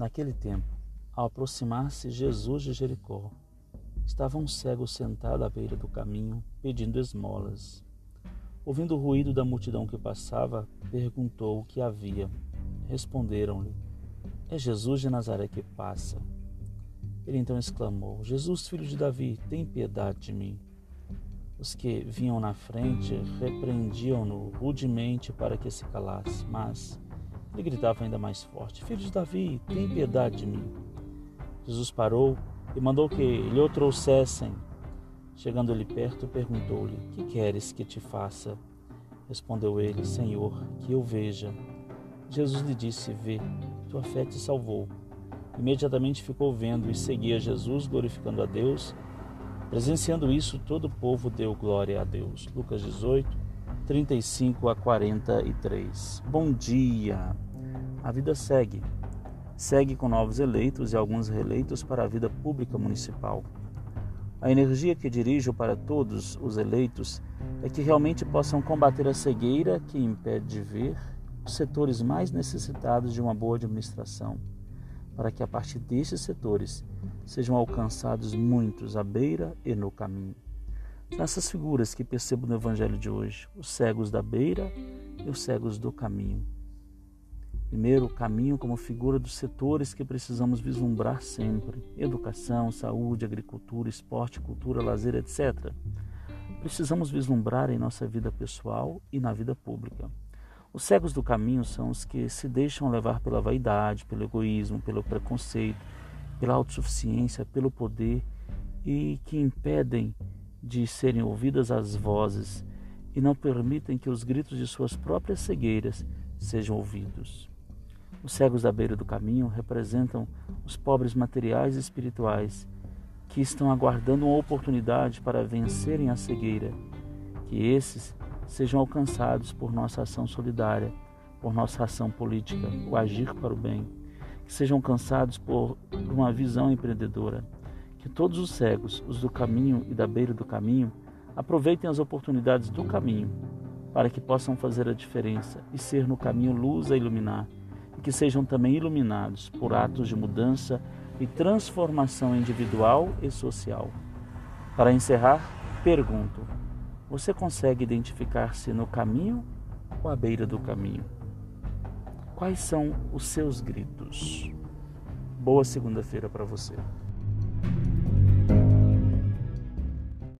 Naquele tempo, ao aproximar-se Jesus de Jericó, estava um cego sentado à beira do caminho, pedindo esmolas. Ouvindo o ruído da multidão que passava, perguntou o que havia. Responderam-lhe: É Jesus de Nazaré que passa. Ele então exclamou: Jesus, filho de Davi, tem piedade de mim. Os que vinham na frente repreendiam-no rudemente para que se calasse, mas ele gritava ainda mais forte: Filho de Davi, tem piedade de mim. Jesus parou e mandou que lhe o trouxessem. Chegando ele perto, perguntou-lhe: Que queres que te faça? Respondeu ele: Senhor, que eu veja. Jesus lhe disse: Vê, tua fé te salvou. Imediatamente ficou vendo e seguia Jesus, glorificando a Deus. Presenciando isso, todo o povo deu glória a Deus. Lucas 18, 35 a 43. Bom dia! A vida segue. Segue com novos eleitos e alguns reeleitos para a vida pública municipal. A energia que dirijo para todos os eleitos é que realmente possam combater a cegueira que impede de ver os setores mais necessitados de uma boa administração, para que a partir destes setores sejam alcançados muitos à beira e no caminho. São essas figuras que percebo no Evangelho de hoje: os cegos da beira e os cegos do caminho. Primeiro, o caminho como figura dos setores que precisamos vislumbrar sempre: educação, saúde, agricultura, esporte, cultura, lazer, etc. Precisamos vislumbrar em nossa vida pessoal e na vida pública. Os cegos do caminho são os que se deixam levar pela vaidade, pelo egoísmo, pelo preconceito, pela autossuficiência, pelo poder e que impedem de serem ouvidas as vozes e não permitem que os gritos de suas próprias cegueiras sejam ouvidos. Os cegos da beira do caminho representam os pobres materiais e espirituais que estão aguardando uma oportunidade para vencerem a cegueira. Que esses sejam alcançados por nossa ação solidária, por nossa ação política, o agir para o bem. Que sejam alcançados por uma visão empreendedora que todos os cegos, os do caminho e da beira do caminho, aproveitem as oportunidades do caminho para que possam fazer a diferença e ser no caminho luz a iluminar, e que sejam também iluminados por atos de mudança e transformação individual e social. Para encerrar, pergunto: você consegue identificar-se no caminho ou à beira do caminho? Quais são os seus gritos? Boa segunda-feira para você.